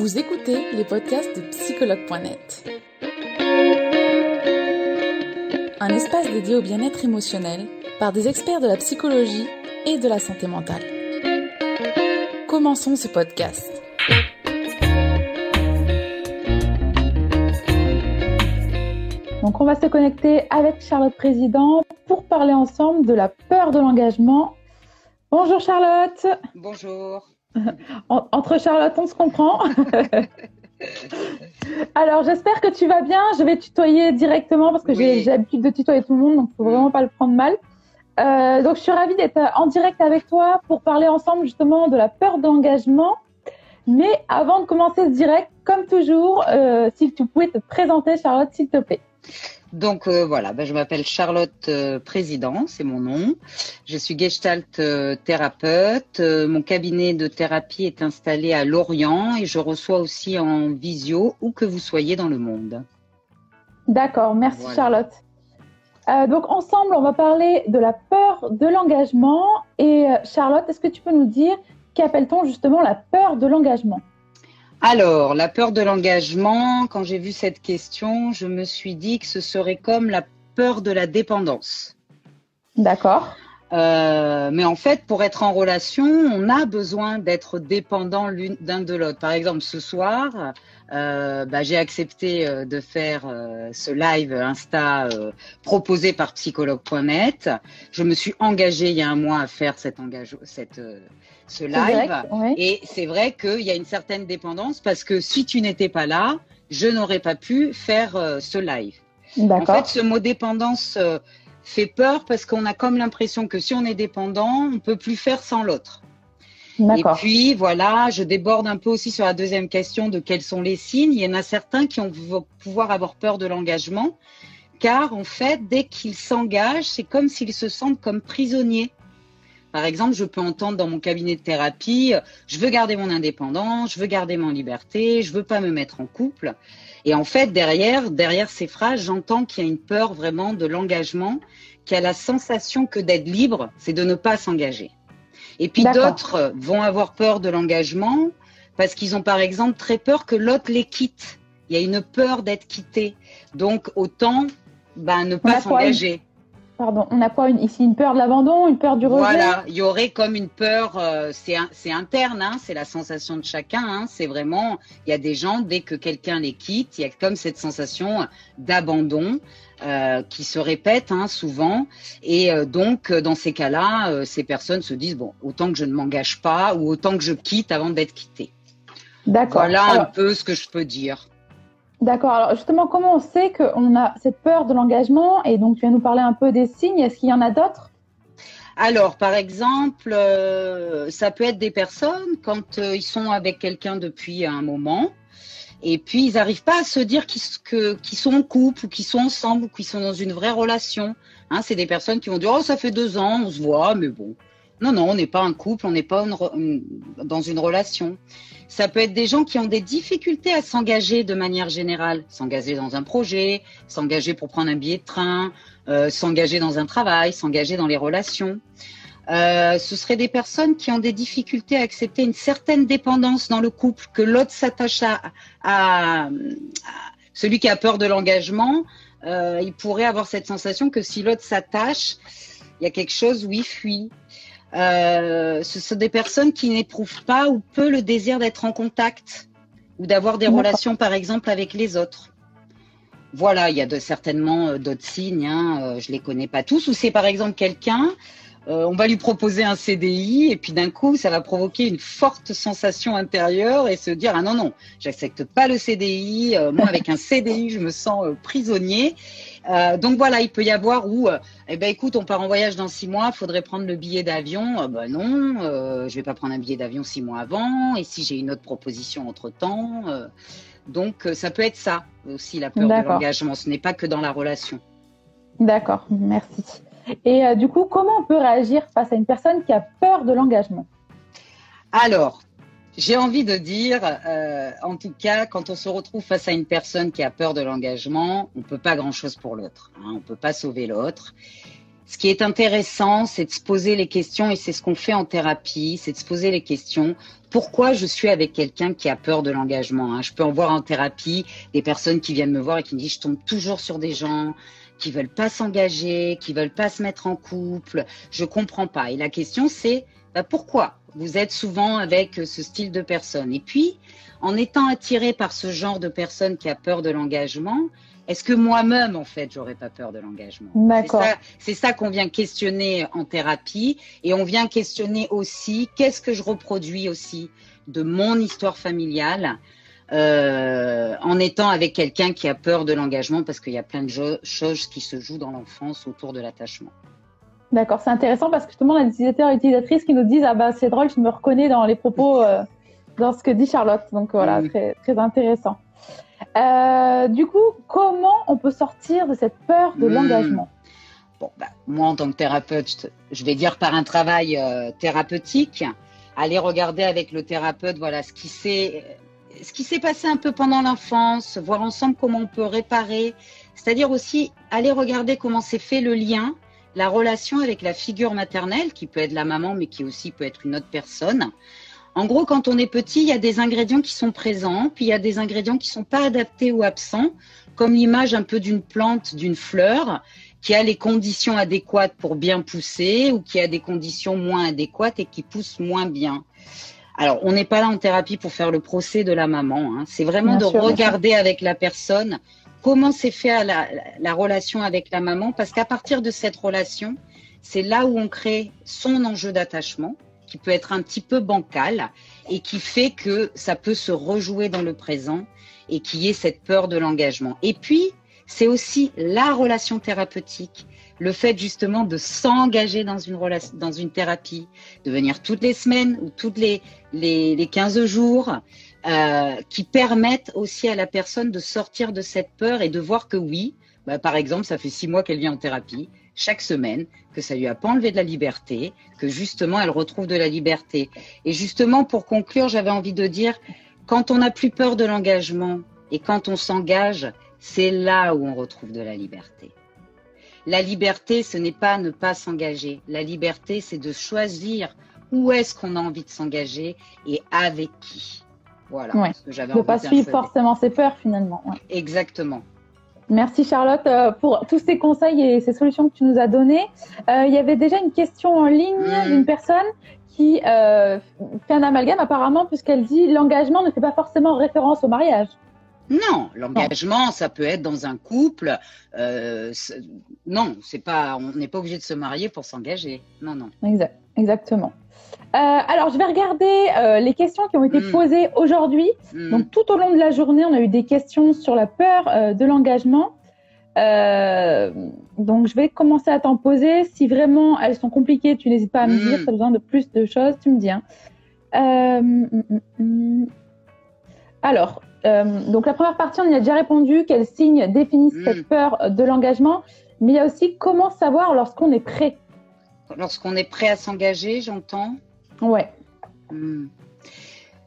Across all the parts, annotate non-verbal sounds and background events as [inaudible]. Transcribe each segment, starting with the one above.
Vous écoutez les podcasts de psychologue.net. Un espace dédié au bien-être émotionnel par des experts de la psychologie et de la santé mentale. Commençons ce podcast. Donc on va se connecter avec Charlotte Président pour parler ensemble de la peur de l'engagement. Bonjour Charlotte. Bonjour. Entre Charlotte, on se comprend. Alors, j'espère que tu vas bien. Je vais tutoyer directement parce que j'ai l'habitude de tutoyer tout le monde, donc il ne faut vraiment pas le prendre mal. Euh, donc, je suis ravie d'être en direct avec toi pour parler ensemble justement de la peur d'engagement. Mais avant de commencer ce direct, comme toujours, euh, si tu pouvais te présenter, Charlotte, s'il te plaît. Donc euh, voilà, ben, je m'appelle Charlotte euh, Président, c'est mon nom. Je suis gestalt euh, thérapeute. mon cabinet de thérapie est installé à Lorient et je reçois aussi en visio où que vous soyez dans le monde. D'accord, merci Charlotte. donc ensemble, on va parler de la peur de l'engagement. Et Charlotte, est-ce que tu peux nous dire qu'appelle-t-on justement la peur de l'engagement? Alors, la peur de l'engagement, quand j'ai vu cette question, je me suis dit que ce serait comme la peur de la dépendance. D'accord. Euh, mais en fait, pour être en relation, on a besoin d'être dépendant d'un de l'autre. Par exemple, ce soir, euh, bah, j'ai accepté euh, de faire ce live Insta proposé par psychologue.net. Je me suis engagée il y a un mois à faire cet engagement, cette ce live. Et c'est vrai qu'il y a une certaine dépendance parce que si tu n'étais pas là, je n'aurais pas pu faire euh, ce live. En fait, ce mot dépendance euh, fait peur parce qu'on a comme l'impression que si on est dépendant, on peut plus faire sans l'autre. Et puis voilà, je déborde un peu aussi sur la deuxième question de quels sont les signes. Il y en a certains qui vont pouvoir avoir peur de l'engagement, car en fait, dès qu'ils s'engagent, c'est comme s'ils se sentent comme prisonniers par exemple, je peux entendre dans mon cabinet de thérapie, je veux garder mon indépendance, je veux garder mon liberté, je veux pas me mettre en couple. Et en fait, derrière, derrière ces phrases, j'entends qu'il y a une peur vraiment de l'engagement, qui a la sensation que d'être libre, c'est de ne pas s'engager. Et puis d'autres vont avoir peur de l'engagement parce qu'ils ont par exemple très peur que l'autre les quitte. Il y a une peur d'être quitté. Donc autant ben, ne pas s'engager. Pardon, on a quoi ici Une peur de l'abandon, une peur du rejet Voilà, il y aurait comme une peur, euh, c'est interne, hein, c'est la sensation de chacun. Hein, c'est vraiment, il y a des gens, dès que quelqu'un les quitte, il y a comme cette sensation d'abandon euh, qui se répète hein, souvent. Et euh, donc, dans ces cas-là, ces personnes se disent, bon, autant que je ne m'engage pas ou autant que je quitte avant d'être quitté. D'accord. Voilà un peu ce que je peux dire. D'accord. Alors justement, comment on sait qu'on a cette peur de l'engagement? Et donc, tu viens nous parler un peu des signes. Est-ce qu'il y en a d'autres? Alors, par exemple, euh, ça peut être des personnes quand euh, ils sont avec quelqu'un depuis un moment, et puis ils n'arrivent pas à se dire qu'ils sont en couple ou qu'ils sont ensemble ou qu'ils sont dans une vraie relation. Hein, c'est des personnes qui vont dire oh ça fait deux ans, on se voit, mais bon, non non, on n'est pas un couple, on n'est pas dans une relation. Ça peut être des gens qui ont des difficultés à s'engager de manière générale, s'engager dans un projet, s'engager pour prendre un billet de train, euh, s'engager dans un travail, s'engager dans les relations. Euh, ce seraient des personnes qui ont des difficultés à accepter une certaine dépendance dans le couple, que l'autre s'attache à, celui qui a peur de l'engagement. Euh, il pourrait avoir cette sensation que si l'autre s'attache, il y a quelque chose où il fuit. Euh, ce sont des personnes qui n'éprouvent pas ou peu le désir d'être en contact ou d'avoir des relations, par exemple, avec les autres. Voilà, il y a de, certainement d'autres signes, hein, je les connais pas tous. Ou c'est par exemple quelqu'un, on va lui proposer un CDI et puis d'un coup, ça va provoquer une forte sensation intérieure et se dire ah non non, j'accepte pas le CDI. moi, avec un CDI, je me sens prisonnier. Euh, donc voilà, il peut y avoir où, euh, eh ben écoute, on part en voyage dans six mois, faudrait prendre le billet d'avion. Euh, ben non, euh, je vais pas prendre un billet d'avion six mois avant. Et si j'ai une autre proposition entre temps, donc ça peut être ça aussi la peur de l'engagement. Ce n'est pas que dans la relation. D'accord, merci. Et du coup, comment on peut réagir face à une personne qui a peur de l'engagement? Alors, j'ai envie de dire, euh, en tout cas, quand on se retrouve face à une personne qui a peur de l'engagement, on peut pas grand-chose pour l'autre. Hein, on peut pas sauver l'autre. ce qui est intéressant, c'est de se poser les questions, et c'est ce qu'on fait en thérapie, c'est de se poser les questions. Pourquoi je suis avec quelqu'un qui a peur de l'engagement hein? Je peux en voir en thérapie des personnes qui viennent me voir et qui me disent, je tombe toujours sur des gens qui veulent pas s'engager, qui veulent pas se mettre en couple. Je comprends pas. Et la question, c'est bah, pourquoi vous êtes souvent avec ce style de personne? Et puis, en étant attiré par ce genre de personne qui a peur de l'engagement, est-ce que moi-même, en fait, j'aurais pas peur de l'engagement? D'accord. C'est ça, qu'on vient questionner en thérapie et on vient questionner aussi qu'est-ce que je reproduis aussi de mon histoire familiale euh, en étant avec quelqu'un qui a peur de l'engagement parce qu'il y a plein de choses qui se jouent dans l'enfance autour de l'attachement. D'accord, c'est intéressant parce que justement, les utilisateurs et utilisatrices qui nous disent Ah bah c'est drôle, je me reconnais dans les propos, euh, dans ce que dit Charlotte. Donc voilà, très, très intéressant. Euh, du coup, comment on peut sortir de cette peur de hmm. l'engagement? Bon, bah, moi, en tant que thérapeute, je vais dire par un travail euh, thérapeutique, aller regarder avec le thérapeute, voilà, ce qui s'est, ce qui s'est passé un peu pendant l'enfance, voir ensemble comment on peut réparer, c'est-à-dire aussi aller regarder comment s'est fait le lien, la relation avec la figure maternelle, qui peut être la maman, mais qui aussi peut être une autre personne, en gros, quand on est petit, il y a des ingrédients qui sont présents, puis il y a des ingrédients qui sont pas adaptés ou absents, comme l'image un peu d'une plante, d'une fleur, qui a les conditions adéquates pour bien pousser ou qui a des conditions moins adéquates et qui pousse moins bien. Alors, on n'est pas là en thérapie pour faire le procès de la maman. Hein. C'est vraiment de regarder avec la personne comment s'est fait la, la relation avec la maman, parce qu'à partir de cette relation, c'est là où on crée son enjeu d'attachement qui peut être un petit peu bancal et qui fait que ça peut se rejouer dans le présent et qu'il y ait cette peur de l'engagement. Et puis, c'est aussi la relation thérapeutique, le fait justement de s'engager dans une dans une thérapie, de venir toutes les semaines ou toutes les, les, les 15 jours, euh, qui permettent aussi à la personne de sortir de cette peur et de voir que oui, bah, par exemple, ça fait six mois qu'elle vient en thérapie, chaque semaine, que ça lui a pas enlevé de la liberté, que justement elle retrouve de la liberté. Et justement, pour conclure, j'avais envie de dire, quand on n'a plus peur de l'engagement et quand on s'engage, c'est là où on retrouve de la liberté. La liberté, ce n'est pas ne pas s'engager. La liberté, c'est de choisir où est-ce qu'on a envie de s'engager et avec qui. Voilà. Ce ne pas suivre forcément ses peurs finalement. Exactement. Merci Charlotte euh, pour tous ces conseils et ces solutions que tu nous as données. Euh, il y avait déjà une question en ligne d'une personne qui euh, fait un amalgame apparemment puisqu'elle dit l'engagement ne fait pas forcément référence au mariage. Non, l'engagement, ça peut être dans un couple. Euh, non, c'est pas, on n'est pas obligé de se marier pour s'engager. Non, non. Exact, exactement. Euh, alors, je vais regarder euh, les questions qui ont été hmm. posées aujourd'hui. Hmm. Donc, tout au long de la journée, on a eu des questions sur la peur de l'engagement. donc, je vais commencer à t'en poser. Si vraiment elles sont compliquées, tu n'hésites pas à me dire. Si tu as besoin de plus de choses, tu me dis. Hein. Alors, donc la première partie, on y a déjà répondu. Quels signes définissent cette peur de l'engagement Mais il y a aussi comment savoir lorsqu'on est prêt lorsqu'on est prêt à s'engager, j'entends. Ouais. Hmm.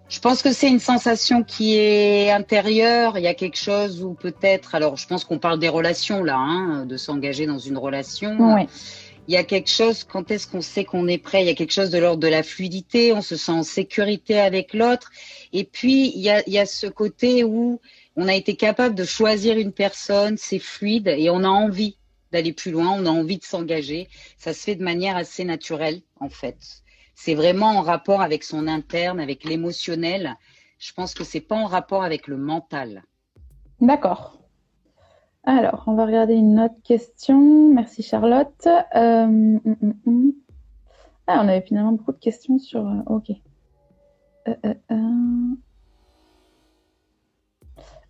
Je pense que c'est une sensation qui est intérieure. Il y a quelque chose où peut-être, alors je pense qu'on parle des relations là, hein, de s'engager dans une relation. Ouais. Il y a quelque chose, quand est-ce qu'on sait qu'on est prêt? Il y a quelque chose de l'ordre de la fluidité, on se sent en sécurité avec l'autre. Et puis, il y, a, ce côté où on a été capable de choisir une personne, c'est fluide et on a envie d'aller plus loin, on a envie de s'engager. Ça se fait de manière assez naturelle, en fait. C'est vraiment en rapport avec son interne, avec l'émotionnel. Je pense que c'est pas en rapport avec le mental. D'accord. Alors, on va regarder une autre question. Merci Charlotte. Euh, hum, hum, hum. Ah, on avait finalement beaucoup de questions sur. Euh, ok. Euh,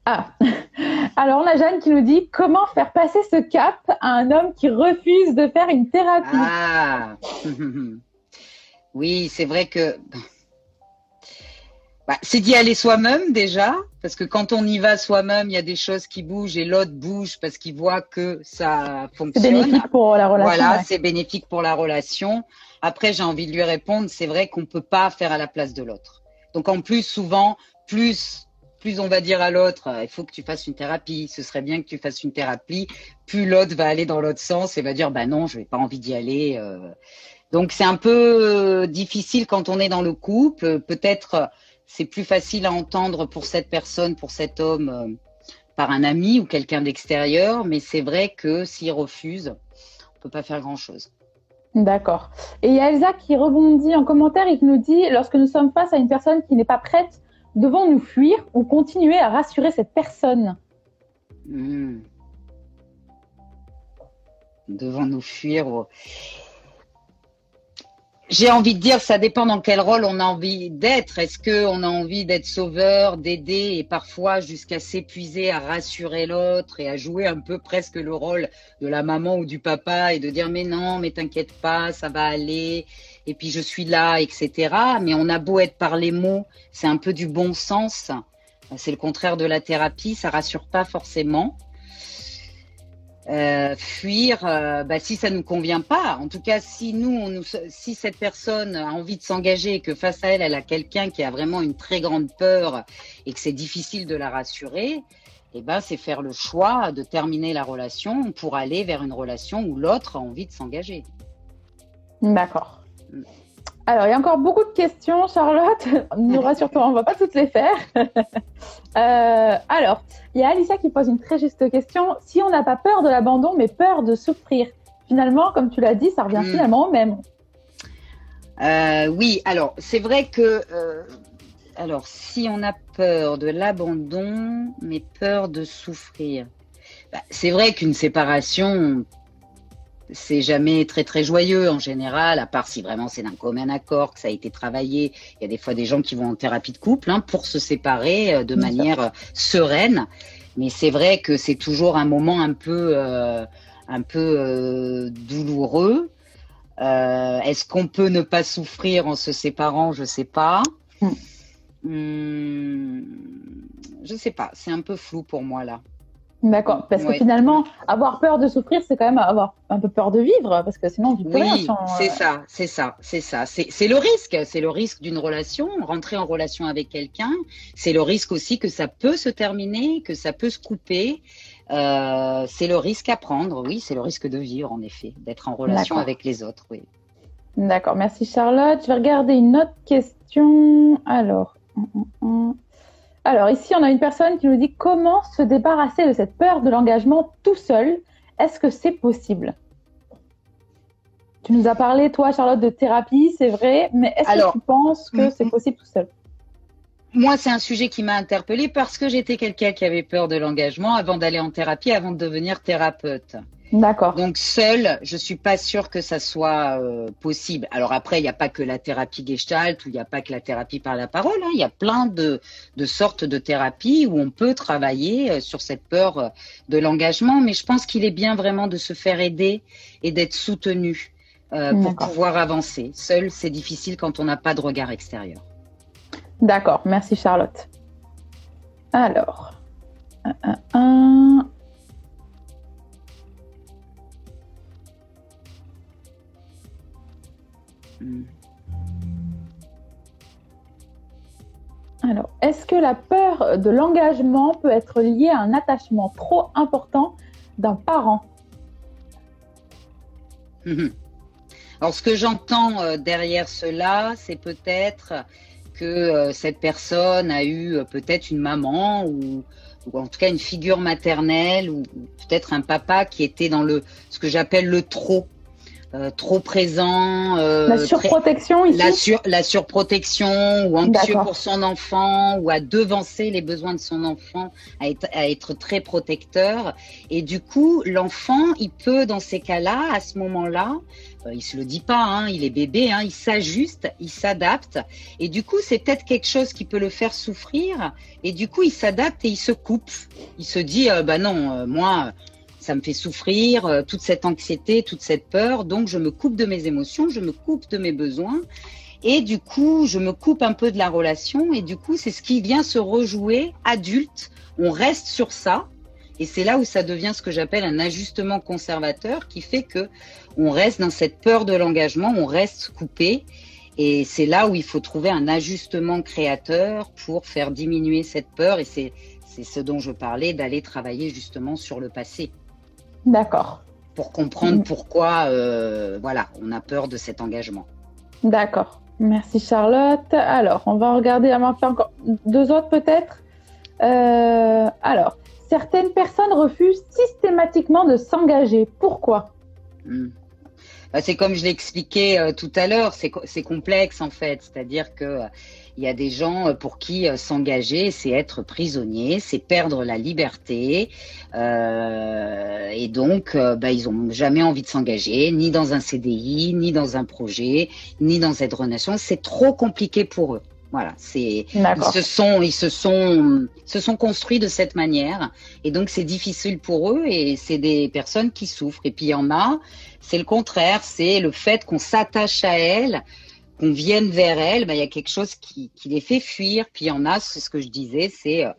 ah, [laughs] alors on a Jeanne qui nous dit comment faire passer ce cap à un homme qui refuse de faire une thérapie? Ah, [laughs] oui, c'est vrai que bah, c'est d'y aller soi-même déjà, parce que quand on y va soi-même, il y a des choses qui bougent et l'autre bouge parce qu'il voit que ça fonctionne. C'est bénéfique pour la relation. Voilà, c'est bénéfique pour la relation. Après, j'ai envie de lui répondre, c'est vrai qu'on peut pas faire à la place de l'autre. Donc en plus, souvent, plus plus on va dire à l'autre, il faut que tu fasses une thérapie, ce serait bien que tu fasses une thérapie, plus l'autre va aller dans l'autre sens et va dire, bah non, je n'ai pas envie d'y aller. Donc c'est un peu difficile quand on est dans le couple. Peut-être c'est plus facile à entendre pour cette personne, pour cet homme, par un ami ou quelqu'un d'extérieur, mais c'est vrai que s'il refuse, on peut pas faire grand-chose. D'accord. Et il y a Elsa qui rebondit en commentaire et qui nous dit lorsque nous sommes face à une personne qui n'est pas prête, devons-nous fuir ou continuer à rassurer cette personne hmm. Devons-nous fuir j'ai envie de dire, ça dépend dans quel rôle on a envie d'être. Est-ce qu'on a envie d'être sauveur, d'aider et parfois jusqu'à s'épuiser à rassurer l'autre et à jouer un peu presque le rôle de la maman ou du papa et de dire mais non, mais t'inquiète pas, ça va aller et puis je suis là, etc. Mais on a beau être par les mots, c'est un peu du bon sens. C'est le contraire de la thérapie, ça rassure pas forcément. Euh, fuir euh, bah, si ça nous convient pas. En tout cas, si nous, on nous, si cette personne a envie de s'engager et que face à elle, elle a quelqu'un qui a vraiment une très grande peur et que c'est difficile de la rassurer, eh ben, c'est faire le choix de terminer la relation pour aller vers une relation où l'autre a envie de s'engager. D'accord. Alors, il y a encore beaucoup de questions, Charlotte. [laughs] Nous rassure-toi, on ne va pas toutes les faire. [laughs] Euh, alors, il y a Alicia qui pose une très juste question. Si on n'a pas peur de l'abandon, mais peur de souffrir, finalement, comme tu l'as dit, ça revient hmm. finalement au même. Euh, oui, alors, c'est vrai que. Euh, alors, si on a peur de l'abandon, mais peur de souffrir, bah, c'est vrai qu'une séparation c'est jamais très très joyeux en général, à part si vraiment c'est d'un commun accord, que ça a été travaillé. Il y a des fois des gens qui vont en thérapie de couple hein, pour se séparer euh, de manière euh, sereine. Mais c'est vrai que c'est toujours un moment un peu, euh, un peu douloureux. Est-ce qu'on peut ne pas souffrir en se séparant? Je sais pas. Je hmm. hum, je sais pas. C'est un peu flou pour moi là. D'accord, parce que finalement, avoir peur de souffrir, c'est quand même avoir un peu peur de vivre, parce que sinon on vit plus oui, c'est ça, c'est ça, c'est ça. C'est le risque, c'est le risque d'une relation, rentrer en relation avec quelqu'un, c'est le risque aussi que ça peut se terminer, que ça peut se couper. Euh, c'est le risque à prendre, oui, c'est le risque de vivre, en effet, d'être en relation avec les autres, oui. D'accord, merci Charlotte. Je vais regarder une autre question. Alors, alors ici, on a une personne qui nous dit comment se débarrasser de cette peur de l'engagement tout seul. Est-ce que c'est possible? Tu nous as parlé, toi, Charlotte, de thérapie, c'est vrai, mais est-ce que tu penses que c'est possible tout seul? Moi, c'est un sujet qui m'a interpellée parce que j'étais quelqu'un qui avait peur de l'engagement avant d'aller en thérapie, avant de devenir thérapeute. D'accord. Donc seul, je suis pas sûre que ça soit euh, possible. Alors après, il n'y a pas que la thérapie gestalt ou il n'y a pas que la thérapie par la parole. Hein. Il y a plein de, de sortes de thérapies où on peut travailler euh, sur cette peur euh, de l'engagement. Mais je pense qu'il est bien vraiment de se faire aider et d'être soutenu pour pouvoir avancer. Seul, c'est difficile quand on n'a pas de regard extérieur. D'accord. Merci Charlotte. Alors. Un, un, Alors, est-ce que la peur de l'engagement peut être liée à un attachement trop important d'un parent Alors, ce que j'entends euh, derrière cela, c'est peut-être que euh, cette personne a eu euh, peut-être une maman ou, ou, en tout cas une figure maternelle ou peut-être un papa qui était dans le ce que j'appelle le trop. Euh, trop présent. Euh, la surprotection ici la, sur, la surprotection ou anxieux pour son enfant ou à devancer les besoins de son enfant, à être, à être très protecteur. Et du coup, l'enfant, il peut dans ces cas-là, à ce moment-là, euh, il se le dit pas, hein, il est bébé, hein, il s'ajuste, il s'adapte. Et du coup, c'est peut-être quelque chose qui peut le faire souffrir. Et du coup, il s'adapte et il se coupe. Il se dit, euh, bah non, moi, ça me fait souffrir, euh, toute cette anxiété, toute cette peur. Donc, je me coupe de mes émotions, je me coupe de mes besoins. Et du coup, je me coupe un peu de la relation. Et du coup, c'est ce qui vient se rejouer adulte. On reste sur ça. Et c'est là où ça devient ce que j'appelle un ajustement conservateur qui fait que on reste dans cette peur de l'engagement, on reste coupé. Et c'est là où il faut trouver un ajustement créateur pour faire diminuer cette peur. Et c'est ce dont je parlais, d'aller travailler justement sur le passé. D'accord. Pour comprendre mm. pourquoi, euh, voilà, on a peur de cet engagement. D'accord. Merci Charlotte. Alors, on va regarder, on va faire encore deux autres peut-être. Euh, alors, certaines personnes refusent systématiquement de s'engager. Pourquoi? Mm. Bah, C'est comme je l'expliquais euh, tout à l'heure, c'est complexe en fait. C'est-à-dire que il y a des gens euh, pour qui euh, s'engager, c'est être prisonnier, c'est perdre la liberté, euh, et donc bah, ils ont jamais envie de s'engager, ni dans un CDI, ni dans un projet, ni dans cette relation. C'est trop compliqué pour eux. Voilà, c'est ils se sont ils se sont se sont construits de cette manière. Et donc c'est difficile pour eux et c'est des personnes qui souffrent. Et puis il y en a c'est le contraire, c'est le fait qu'on s'attache à elles qu'on vienne vers elle, ben, il y a quelque chose qui, les fait fuir. Puis il y en a, c'est ce que je disais, c'est euh,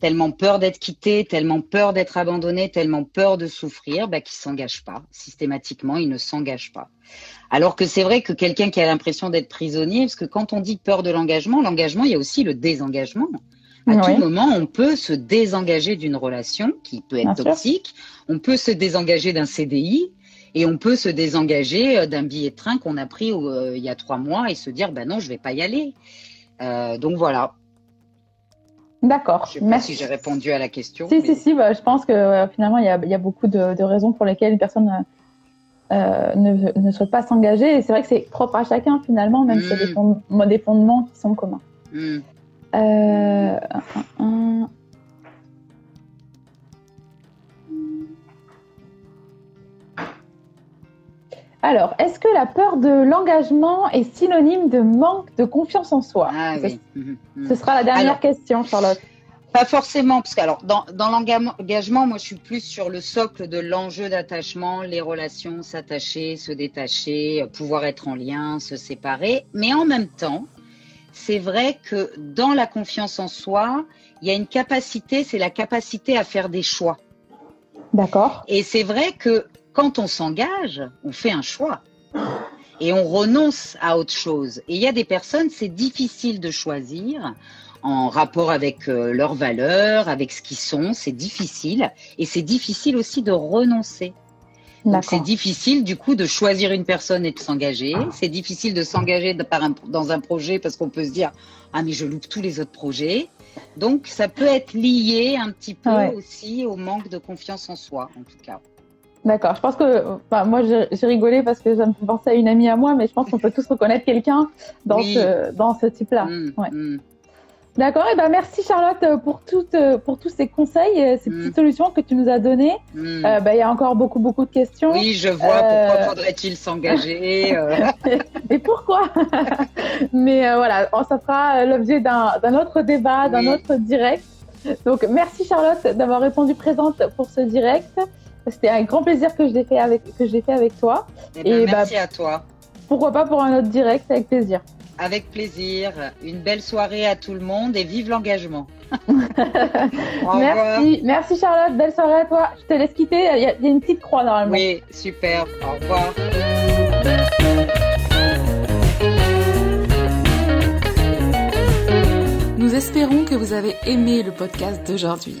tellement peur d'être quitté, tellement peur d'être abandonné, tellement peur de souffrir, ben, qu'ils s'engagent pas. Systématiquement, ils ne s'engagent pas. Alors que c'est vrai que quelqu'un qui a l'impression d'être prisonnier, parce que quand on dit peur de l'engagement, l'engagement, il y a aussi le désengagement. À tout moment, on peut se désengager d'une relation qui peut être toxique. On peut se désengager d'un CDI et on peut se désengager euh, d'un billet de train qu'on a pris euh, il y a trois mois et se dire, ben non, je vais pas y aller. Euh, donc voilà. D'accord. Je sais pas si j'ai répondu à la question. Si, si, si. Bah, je pense que finalement, il y, a, beaucoup de, raisons pour lesquelles une personne ne, ne, souhaite pas s'engager. Et c'est vrai que c'est propre à chacun finalement, même si y a des, hmm. des, fondements qui sont communs. Hmm. Alors, est-ce que la peur de l'engagement est synonyme de manque de confiance en soi? Ah, oui. Mhm. Ce sera la dernière question, Charlotte. Pas forcément, parce que alors dans, dans l'engagement, moi je suis plus sur le socle de l'enjeu d'attachement, les relations, s'attacher, se détacher, pouvoir être en lien, se séparer. Mais en même temps, c'est vrai que dans la confiance en soi, il y a une capacité, c'est la capacité à faire des choix. D'accord. Et c'est vrai que quand on s'engage, on fait un choix et on renonce à autre chose. Et il y a des personnes, c'est difficile de choisir en rapport avec euh, leurs valeurs, avec ce qu'ils sont, c'est difficile. Et c'est difficile aussi de renoncer. c'est difficile du coup de choisir une personne et de s'engager. C'est difficile de s'engager dans un projet parce qu'on peut se dire ah mais je loupe tous les autres projets. Donc ça peut être lié un petit peu aussi au manque de confiance en soi en tout cas. D'accord. Je pense que, enfin, moi, j'ai rigolé parce que ça me fait penser à une amie à moi, mais je pense qu'on peut tous reconnaître quelqu'un dans ce dans ce type-là. Mmh, ouais. Mmh. D'accord. Et eh ben merci Charlotte pour toutes pour tous ces conseils, ces petites mmh. solutions que tu nous as données. Euh, ben, il y a encore beaucoup beaucoup de questions. Oui, je vois. Pourquoi euh, faudrait-il s'engager [laughs] euh? Et pourquoi? [laughs] Mais voilà, ça fera l'objet d'un autre débat, d'un autre direct. Donc merci Charlotte d'avoir répondu présente pour ce direct. C'était un grand plaisir que je l'ai fait avec que je fait avec toi. Eh ben, et, merci bah, à toi. Pourquoi pas pour un autre direct avec plaisir. Avec plaisir. Une belle soirée à tout le monde et vive l'engagement. [laughs] merci, merci Charlotte. Belle soirée à toi. Je te laisse quitter. Il y, a, une petite croix normalement. Oui, super. Au revoir. Nous espérons que vous avez aimé le podcast d'aujourd'hui.